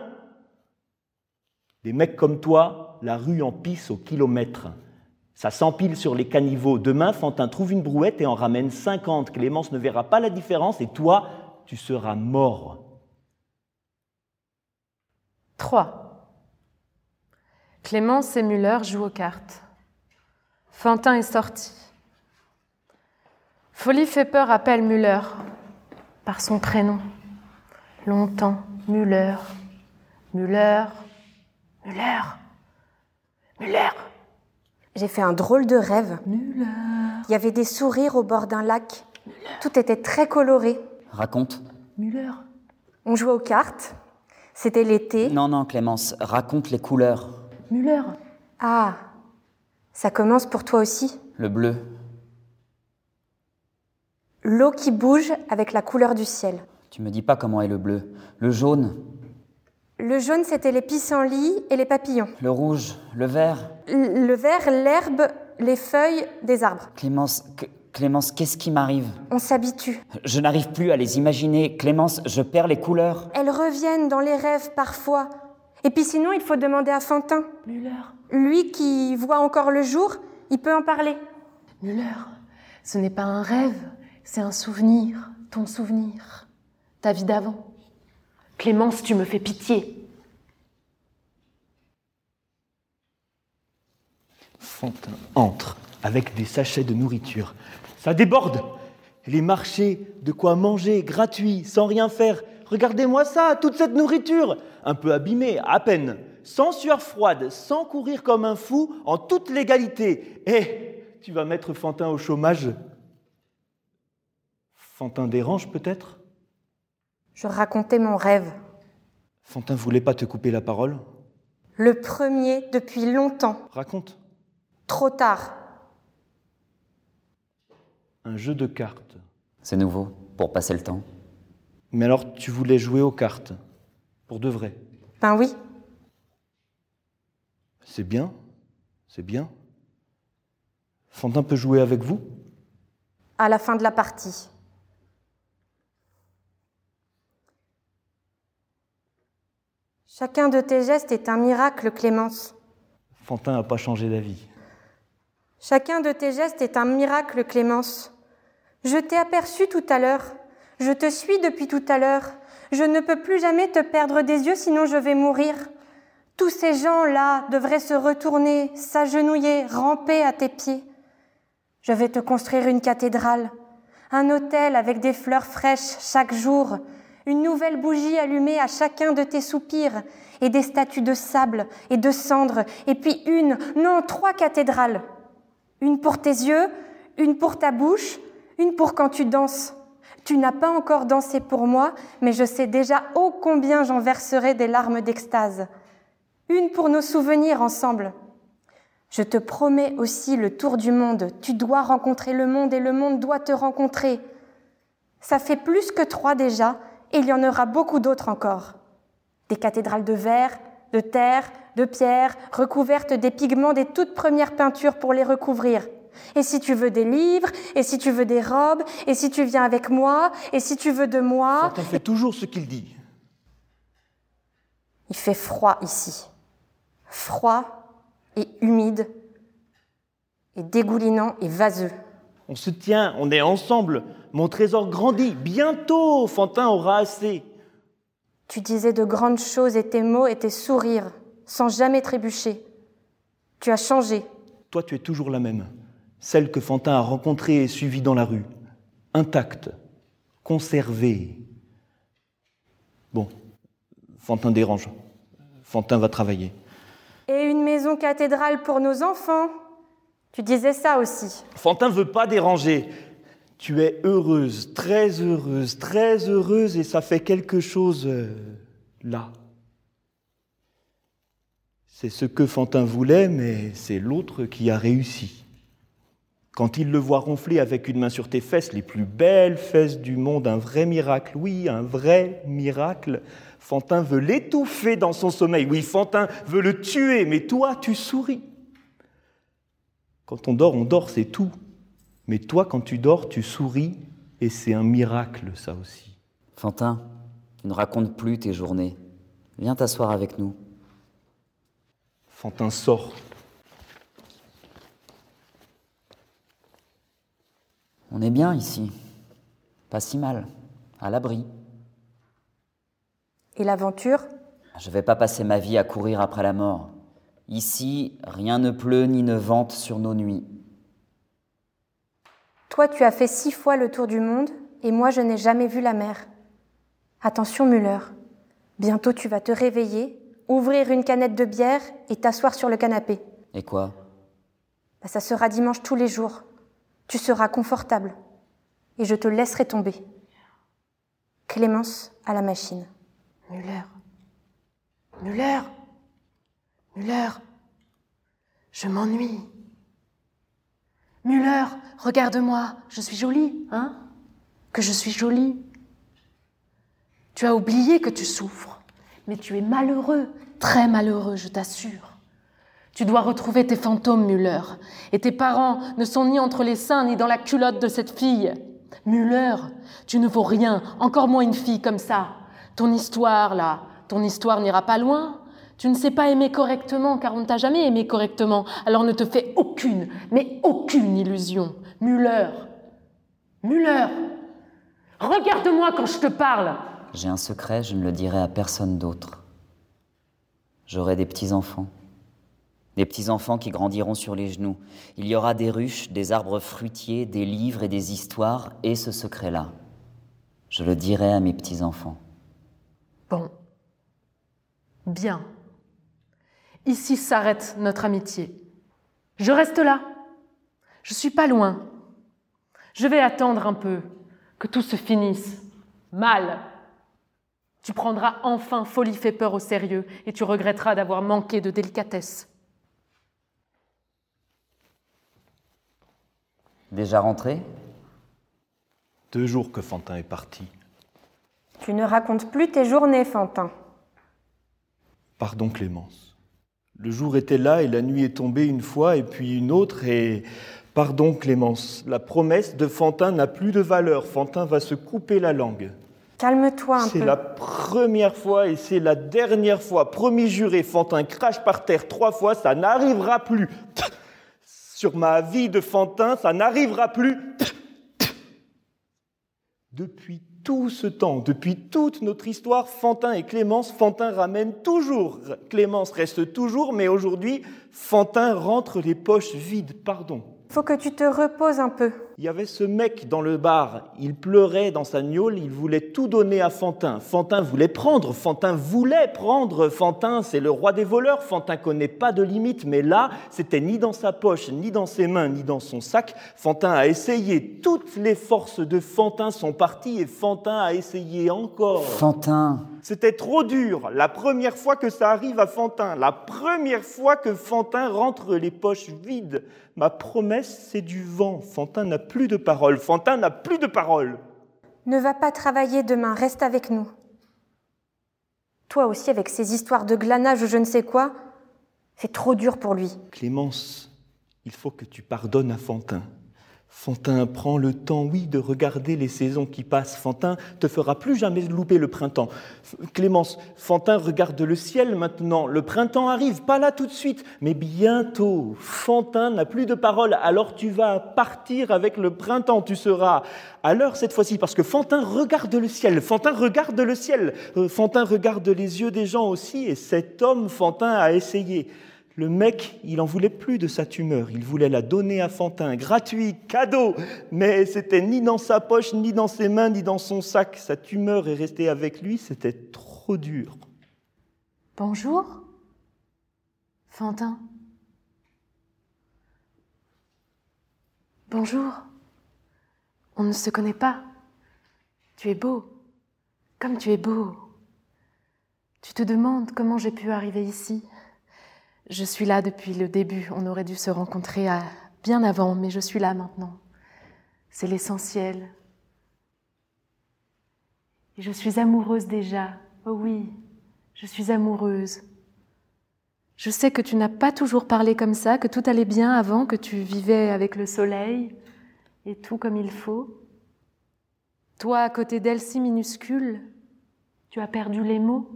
Des mecs comme toi, la rue en pisse au kilomètre. Ça s'empile sur les caniveaux. Demain, Fantin trouve une brouette et en ramène 50. Clémence ne verra pas la différence et toi, tu seras mort. 3. Clémence et Muller jouent aux cartes. Fantin est sorti. Folie fait peur appelle Muller par son prénom. Longtemps, Muller, Muller, Muller, Muller. J'ai fait un drôle de rêve. Muller. Il y avait des sourires au bord d'un lac. Tout était très coloré. Raconte. Muller. On jouait aux cartes. C'était l'été. Non, non, Clémence, raconte les couleurs. Muller. Ah, ça commence pour toi aussi. Le bleu. L'eau qui bouge avec la couleur du ciel. Tu me dis pas comment est le bleu. Le jaune. Le jaune, c'était les pissenlits et les papillons. Le rouge. Le vert. L- Le vert, l'herbe, les feuilles des arbres. Clémence, que- Clémence, qu'est-ce qui m'arrive? On s'habitue. Je n'arrive plus à les imaginer. Clémence, je perds les couleurs. Elles reviennent dans les rêves parfois. Et puis sinon, il faut demander à Fantin. Muller. Lui qui voit encore le jour, il peut en parler. Muller. Ce n'est pas un rêve, c'est un souvenir. Ton souvenir. Ta vie d'avant. Clémence, tu me fais pitié. Fantin entre avec des sachets de nourriture. Ça déborde. Les marchés, de quoi manger, gratuit, sans rien faire. Regardez-moi ça, toute cette nourriture. Un peu abîmée, à peine. Sans sueur froide, sans courir comme un fou, en toute légalité. Eh, tu vas mettre Fantin au chômage Fantin dérange peut-être? Je racontais mon rêve. Fantin voulait pas te couper la parole? Le premier depuis longtemps. Raconte. Trop tard. Un jeu de cartes. C'est nouveau, pour passer le temps. Mais alors tu voulais jouer aux cartes Pour de vrai Ben oui. C'est bien, c'est bien. Fantin peut jouer avec vous? À la fin de la partie. Chacun de tes gestes est un miracle, Clémence. Fantin n'a pas changé d'avis. Chacun de tes gestes est un miracle, Clémence. Je t'ai aperçu tout à l'heure. Je te suis depuis tout à l'heure. Je ne peux plus jamais te perdre des yeux, sinon je vais mourir. Tous ces gens-là devraient se retourner, s'agenouiller, ramper à tes pieds. Je vais te construire une cathédrale, un hôtel avec des fleurs fraîches chaque jour, une nouvelle bougie allumée à chacun de tes soupirs, et des statues de sable et de cendres, et puis une, non, trois cathédrales. Une pour tes yeux, une pour ta bouche, une pour quand tu danses. Tu n'as pas encore dansé pour moi, mais je sais déjà ô combien j'en verserai des larmes d'extase. Une pour nos souvenirs ensemble. Je te promets aussi le tour du monde. Tu dois rencontrer le monde et le monde doit te rencontrer. Ça fait plus que trois déjà, et il y en aura beaucoup d'autres encore. Des cathédrales de verre, de terre, de pierre, recouvertes des pigments des toutes premières peintures pour les recouvrir. Et si tu veux des livres, et si tu veux des robes, et si tu viens avec moi, et si tu veux de moi. Fantin fait toujours ce qu'il dit. Il fait froid ici. Froid et humide, et dégoulinant et vaseux. On se tient, on est ensemble. Mon trésor grandit. Bientôt, Fantin aura assez. Tu disais de grandes choses et tes mots étaient sourires, sans jamais trébucher. Tu as changé. Toi, tu es toujours la même. Celle que Fantin a rencontrée et suivie dans la rue. Intacte, conservée. Bon, Fantin dérange. Fantin va travailler. Et une maison cathédrale pour nos enfants. Tu disais ça aussi. Fantin veut pas déranger. Tu es heureuse, très heureuse, très heureuse, et ça fait quelque chose euh, là. C'est ce que Fantin voulait, mais c'est l'autre qui a réussi. Quand il le voit ronfler avec une main sur tes fesses, les plus belles fesses du monde, un vrai miracle, oui, un vrai miracle, Fantin veut l'étouffer dans son sommeil, oui, Fantin veut le tuer, mais toi, tu souris. Quand on dort, on dort, c'est tout. Mais toi, quand tu dors, tu souris, et c'est un miracle, ça aussi. Fantin, tu ne racontes plus tes journées. Viens t'asseoir avec nous. Fantin sort. On est bien ici. Pas si mal. À l'abri. Et l'aventure? Je vais pas passer ma vie à courir après la mort. Ici, rien ne pleut ni ne vente sur nos nuits. Toi, tu as fait six fois le tour du monde, et moi, je n'ai jamais vu la mer. Attention, Muller. Bientôt, tu vas te réveiller, ouvrir une canette de bière et t'asseoir sur le canapé. Et quoi? Bah, Ça sera dimanche tous les jours. Tu seras confortable. Et je te laisserai tomber. Clémence à la machine. Muller. Muller. Muller. Je m'ennuie. Muller, regarde-moi. Je suis jolie, hein? Que je suis jolie. Tu as oublié que tu souffres, mais tu es malheureux, très malheureux, je t'assure. Tu dois retrouver tes fantômes, Muller. Et tes parents ne sont ni entre les seins ni dans la culotte de cette fille. Muller, tu ne vaux rien, encore moins une fille comme ça. Ton histoire, là, ton histoire n'ira pas loin. Tu ne sais pas aimer correctement, car on ne t'a jamais aimé correctement. Alors ne te fais aucune, mais aucune illusion. Muller, Muller, regarde-moi quand je te parle. J'ai un secret, je ne le dirai à personne d'autre. J'aurai des petits-enfants. Des petits-enfants qui grandiront sur les genoux. Il y aura des ruches, des arbres fruitiers, des livres et des histoires, et ce secret-là. Je le dirai à mes petits-enfants. Bon. Bien. Ici s'arrête notre amitié. Je reste là. Je suis pas loin. Je vais attendre un peu que tout se finisse. Mal. Tu prendras enfin Folie fait peur au sérieux et tu regretteras d'avoir manqué de délicatesse. Déjà rentré Deux jours que Fantin est parti. Tu ne racontes plus tes journées, Fantin. Pardon Clémence. Le jour était là et la nuit est tombée une fois et puis une autre et... Pardon Clémence, la promesse de Fantin n'a plus de valeur. Fantin va se couper la langue. Calme-toi un C'est peu. la première fois et c'est la dernière fois. Promis juré, Fantin crache par terre trois fois, ça n'arrivera plus. Sur ma vie de Fantin, ça n'arrivera plus. Depuis tout ce temps, depuis toute notre histoire, Fantin et Clémence, Fantin ramène toujours. Clémence reste toujours, mais aujourd'hui, Fantin rentre les poches vides, pardon. Faut que tu te reposes un peu. Il y avait ce mec dans le bar, il pleurait dans sa gnôle, il voulait tout donner à Fantin. Fantin voulait prendre, Fantin voulait prendre. Fantin, c'est le roi des voleurs, Fantin connaît pas de limite, mais là, c'était ni dans sa poche, ni dans ses mains, ni dans son sac. Fantin a essayé, toutes les forces de Fantin sont parties et Fantin a essayé encore. Fantin C'était trop dur. La première fois que ça arrive à Fantin, la première fois que Fantin rentre les poches vides. Ma promesse, c'est du vent. Fantin n'a plus de parole. Fantin n'a plus de parole. Ne va pas travailler demain, reste avec nous. Toi aussi, avec ces histoires de glanage ou je ne sais quoi, C'est trop dur pour lui. Clémence, il faut que tu pardonnes à Fantin. Fantin prend le temps, oui, de regarder les saisons qui passent. Fantin te fera plus jamais louper le printemps. Clémence, Fantin regarde le ciel maintenant. Le printemps arrive, pas là tout de suite, mais bientôt. Fantin n'a plus de parole, alors tu vas partir avec le printemps. Tu seras à l'heure cette fois-ci, parce que Fantin regarde le ciel. Fantin regarde le ciel. Euh, Fantin regarde les yeux des gens aussi, et cet homme, Fantin, a essayé. Le mec, il en voulait plus de sa tumeur. Il voulait la donner à Fantin, gratuit, cadeau. Mais c'était ni dans sa poche, ni dans ses mains, ni dans son sac. Sa tumeur est restée avec lui. C'était trop dur. Bonjour, Fantin. Bonjour. On ne se connaît pas. Tu es beau, comme tu es beau. Tu te demandes comment j'ai pu arriver ici. Je suis là depuis le début. On aurait dû se rencontrer à bien avant, mais je suis là maintenant. C'est l'essentiel. Et je suis amoureuse déjà. Oh oui, je suis amoureuse. Je sais que tu n'as pas toujours parlé comme ça, que tout allait bien avant, que tu vivais avec le soleil et tout comme il faut. Toi, à côté d'elle si minuscule, tu as perdu les mots.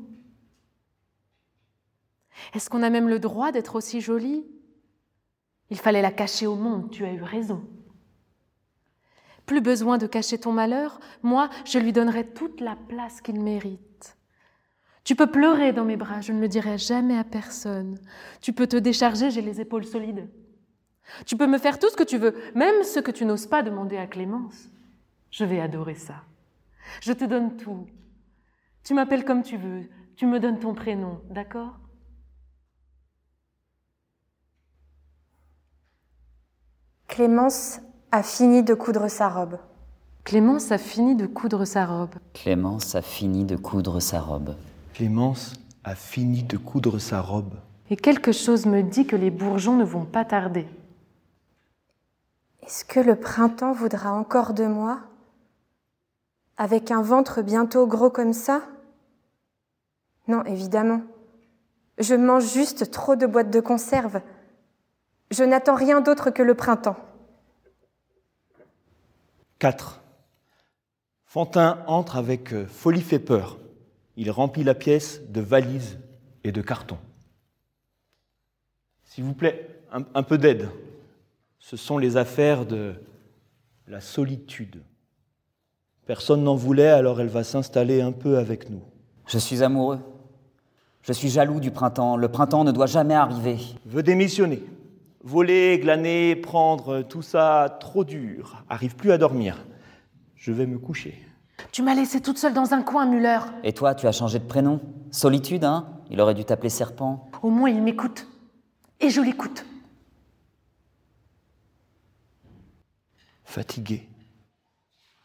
Est-ce qu'on a même le droit d'être aussi jolie Il fallait la cacher au monde, tu as eu raison. Plus besoin de cacher ton malheur, moi, je lui donnerai toute la place qu'il mérite. Tu peux pleurer dans mes bras, je ne le dirai jamais à personne. Tu peux te décharger, j'ai les épaules solides. Tu peux me faire tout ce que tu veux, même ce que tu n'oses pas demander à Clémence. Je vais adorer ça. Je te donne tout. Tu m'appelles comme tu veux, tu me donnes ton prénom, d'accord? Clémence a fini de coudre sa robe. Clémence a fini de coudre sa robe. Clémence a fini de coudre sa robe. Clémence a fini de coudre sa robe. Et quelque chose me dit que les bourgeons ne vont pas tarder. Est-ce que le printemps voudra encore de moi? Avec un ventre bientôt gros comme ça? Non, évidemment. Je mange juste trop de boîtes de conserve. Je n'attends rien d'autre que le printemps. 4. Fantin entre avec euh, folie fait peur. Il remplit la pièce de valises et de cartons. S'il vous plaît, un, un peu d'aide. Ce sont les affaires de la solitude. Personne n'en voulait, alors elle va s'installer un peu avec nous. Je suis amoureux. Je suis jaloux du printemps. Le printemps ne doit jamais arriver. Veut démissionner. Voler, glaner, prendre, tout ça trop dur. Arrive plus à dormir. Je vais me coucher. Tu m'as laissé toute seule dans un coin, Muller. Et toi, tu as changé de prénom? Solitude, hein? Il aurait dû t'appeler Serpent. Au moins, il m'écoute. Et je l'écoute. Fatigué.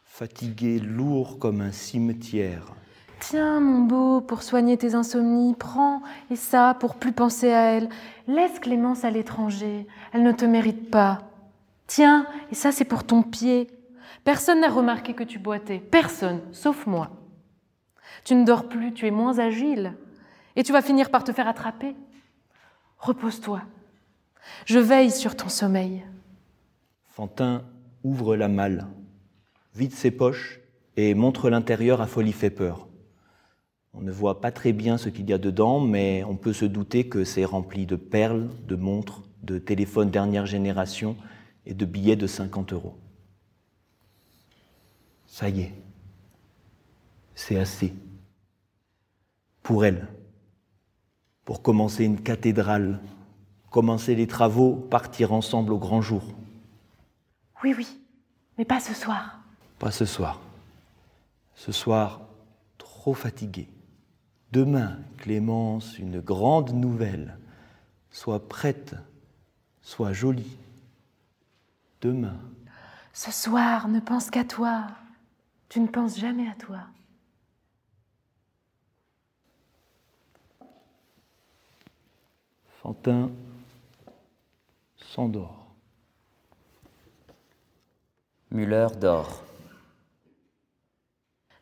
Fatigué, lourd comme un cimetière. Tiens, mon beau, pour soigner tes insomnies, prends, et ça, pour plus penser à elle. Laisse Clémence à l'étranger, elle ne te mérite pas. Tiens, et ça, c'est pour ton pied. Personne n'a remarqué que tu boitais, personne, sauf moi. Tu ne dors plus, tu es moins agile, et tu vas finir par te faire attraper. Repose-toi. Je veille sur ton sommeil. Fantin ouvre la malle, vide ses poches et montre l'intérieur à Folie fait peur. On ne voit pas très bien ce qu'il y a dedans, mais on peut se douter que c'est rempli de perles, de montres, de téléphones dernière génération et de billets de 50 euros. Ça y est, c'est assez. Pour elle, pour commencer une cathédrale, commencer les travaux, partir ensemble au grand jour. Oui, oui, mais pas ce soir. Pas ce soir. Ce soir, trop fatigué. Demain, Clémence, une grande nouvelle. Sois prête, sois jolie. Demain. Ce soir, ne pense qu'à toi. Tu ne penses jamais à toi. Fantin s'endort. Muller dort.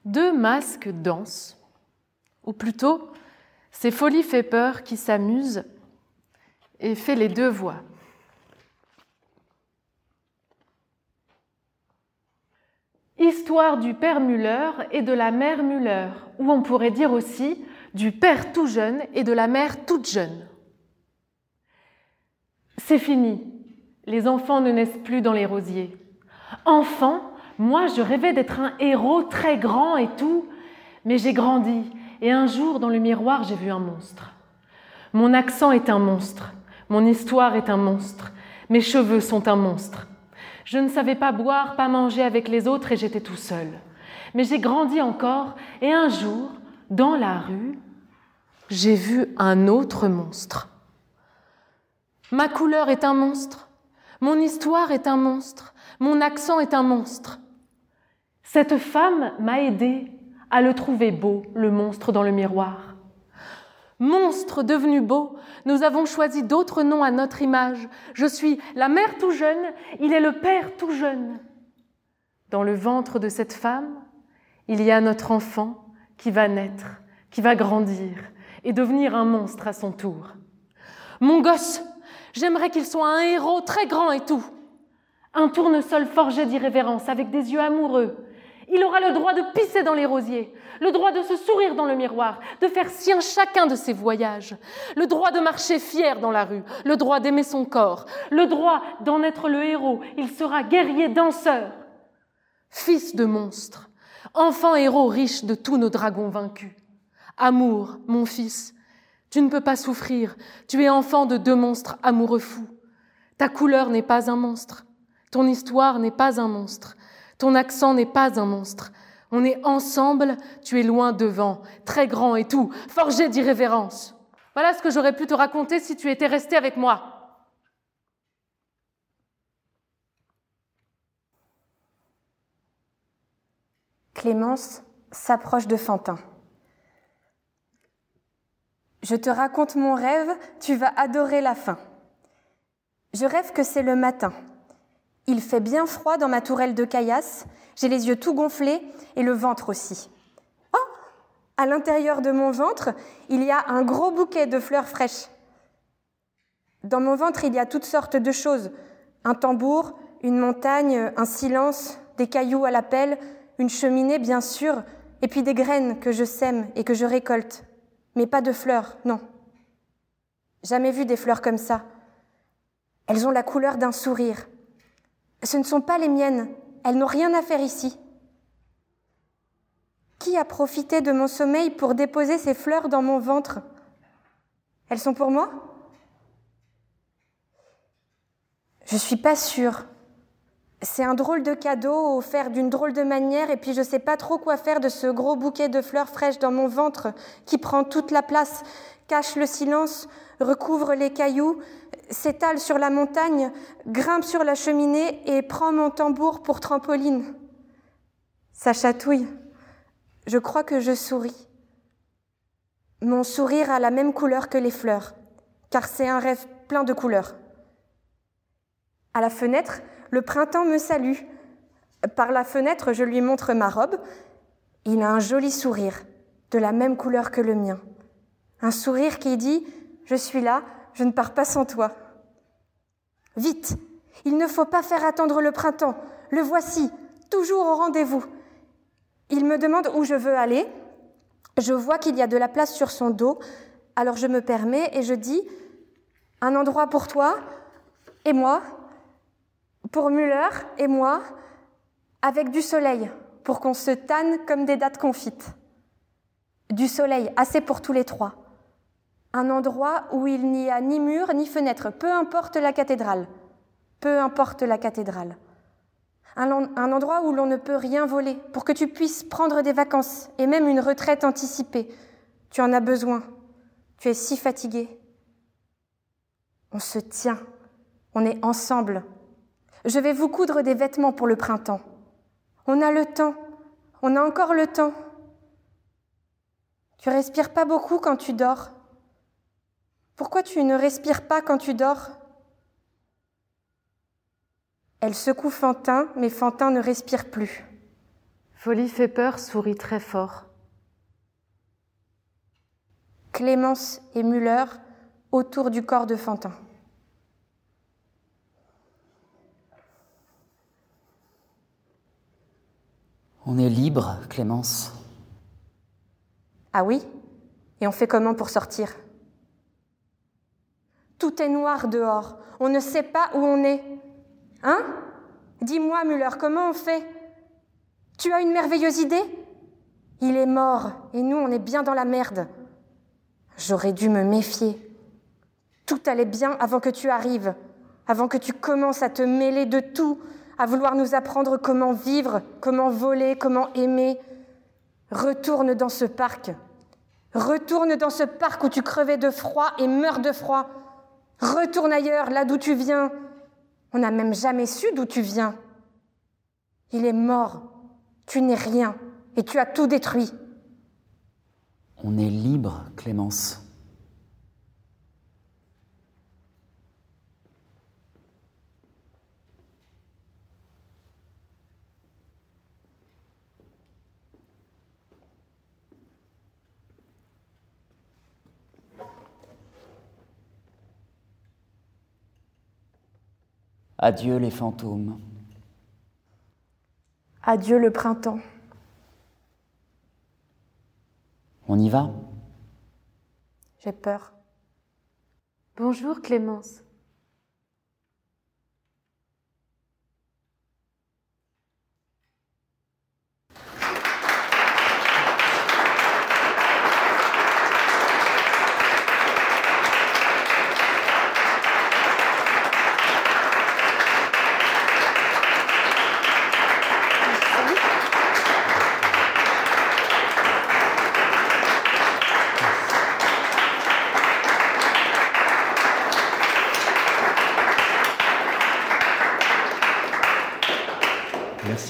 Deux masques dansent, ou plutôt, c'est Folie fait peur qui s'amuse, et fais les deux voix. Histoire du père Muller et de la mère Muller, ou on pourrait dire aussi du père tout jeune et de la mère toute jeune. C'est fini, les enfants ne naissent plus dans les rosiers. Enfant, moi je rêvais d'être un héros très grand et tout, mais j'ai grandi et un jour dans le miroir j'ai vu un monstre. Mon accent est un monstre, mon histoire est un monstre, mes cheveux sont un monstre. Je ne savais pas boire, pas manger avec les autres et j'étais tout seul. Mais j'ai grandi encore et un jour, dans la rue, j'ai vu un autre monstre. Ma couleur est un monstre, mon histoire est un monstre, mon accent est un monstre. Cette femme m'a aidé à le trouver beau, le monstre dans le miroir. Monstre devenu beau, nous avons choisi d'autres noms à notre image. Je suis la mère tout jeune, il est le père tout jeune. Dans le ventre de cette femme, il y a notre enfant qui va naître, qui va grandir et devenir un monstre à son tour. Mon gosse, j'aimerais qu'il soit un héros très grand et tout. Un tournesol forgé d'irrévérence avec des yeux amoureux, il aura le droit de pisser dans les rosiers, le droit de se sourire dans le miroir, de faire sien chacun de ses voyages, le droit de marcher fier dans la rue, le droit d'aimer son corps, le droit d'en être le héros. Il sera guerrier danseur. Fils de monstre, enfant héros riche de tous nos dragons vaincus. Amour, mon fils, tu ne peux pas souffrir, tu es enfant de deux monstres amoureux fous. Ta couleur n'est pas un monstre, ton histoire n'est pas un monstre, ton accent n'est pas un monstre. On est ensemble, tu es loin devant, très grand et tout, forgé d'irrévérence. Voilà ce que j'aurais pu te raconter si tu étais resté avec moi. Clémence s'approche de Fantin. Je te raconte mon rêve, tu vas adorer la fin. Je rêve que c'est le matin. Il fait bien froid dans ma tourelle de caillasse, j'ai les yeux tout gonflés et le ventre aussi. Oh À l'intérieur de mon ventre, il y a un gros bouquet de fleurs fraîches. Dans mon ventre, il y a toutes sortes de choses. Un tambour, une montagne, un silence, des cailloux à la pelle, une cheminée bien sûr, et puis des graines que je sème et que je récolte. Mais pas de fleurs, non. Jamais vu des fleurs comme ça. Elles ont la couleur d'un sourire. Ce ne sont pas les miennes, elles n'ont rien à faire ici. Qui a profité de mon sommeil pour déposer ces fleurs dans mon ventre? Elles sont pour moi? Je suis pas sûre. C'est un drôle de cadeau offert d'une drôle de manière et puis je sais pas trop quoi faire de ce gros bouquet de fleurs fraîches dans mon ventre qui prend toute la place, cache le silence, recouvre les cailloux, s'étale sur la montagne, grimpe sur la cheminée et prend mon tambour pour trampoline. Ça chatouille. Je crois que je souris. Mon sourire a la même couleur que les fleurs, car c'est un rêve plein de couleurs. À la fenêtre, le printemps me salue. Par la fenêtre, je lui montre ma robe. Il a un joli sourire, de la même couleur que le mien. Un sourire qui dit ⁇ Je suis là, je ne pars pas sans toi ⁇ Vite, il ne faut pas faire attendre le printemps. Le voici, toujours au rendez-vous. Il me demande où je veux aller. Je vois qu'il y a de la place sur son dos. Alors je me permets et je dis un endroit pour toi et moi, pour Muller et moi, avec du soleil, pour qu'on se tanne comme des dates confites. Du soleil, assez pour tous les trois un endroit où il n'y a ni mur ni fenêtre, peu importe la cathédrale, peu importe la cathédrale. Un, endroit où l'on ne peut rien voler, pour que tu puisses prendre des vacances et même une retraite anticipée. Tu en as besoin, tu es si fatigué. On se tient, on est ensemble. Je vais vous coudre des vêtements pour le printemps. On a le temps, on a encore le temps. Tu respires pas beaucoup quand tu dors. Pourquoi tu ne respires pas quand tu dors? Elle secoue Fantin, mais Fantin ne respire plus. Folie fait peur, sourit très fort. Clémence et Muller autour du corps de Fantin. On est libre, Clémence. Ah oui? Et on fait comment pour sortir? Tout est noir dehors. On ne sait pas où on est. Hein? Dis-moi, Muller, comment on fait? Tu as une merveilleuse idée? Il est mort, et nous, on est bien dans la merde. J'aurais dû me méfier. Tout allait bien avant que tu arrives, avant que tu commences à te mêler de tout, à vouloir nous apprendre comment vivre, comment voler, comment aimer. Retourne dans ce parc. Retourne dans ce parc où tu crevais de froid et meurs de froid. Retourne ailleurs, là d'où tu viens. On n'a même jamais su d'où tu viens. Il est mort. Tu n'es rien et tu as tout détruit. On est libre, Clémence. Adieu les fantômes. Adieu le printemps. On y va? J'ai peur. Bonjour Clémence.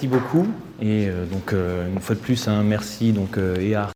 Merci beaucoup. Et euh, donc, euh, une fois de plus, un merci donc, euh, et à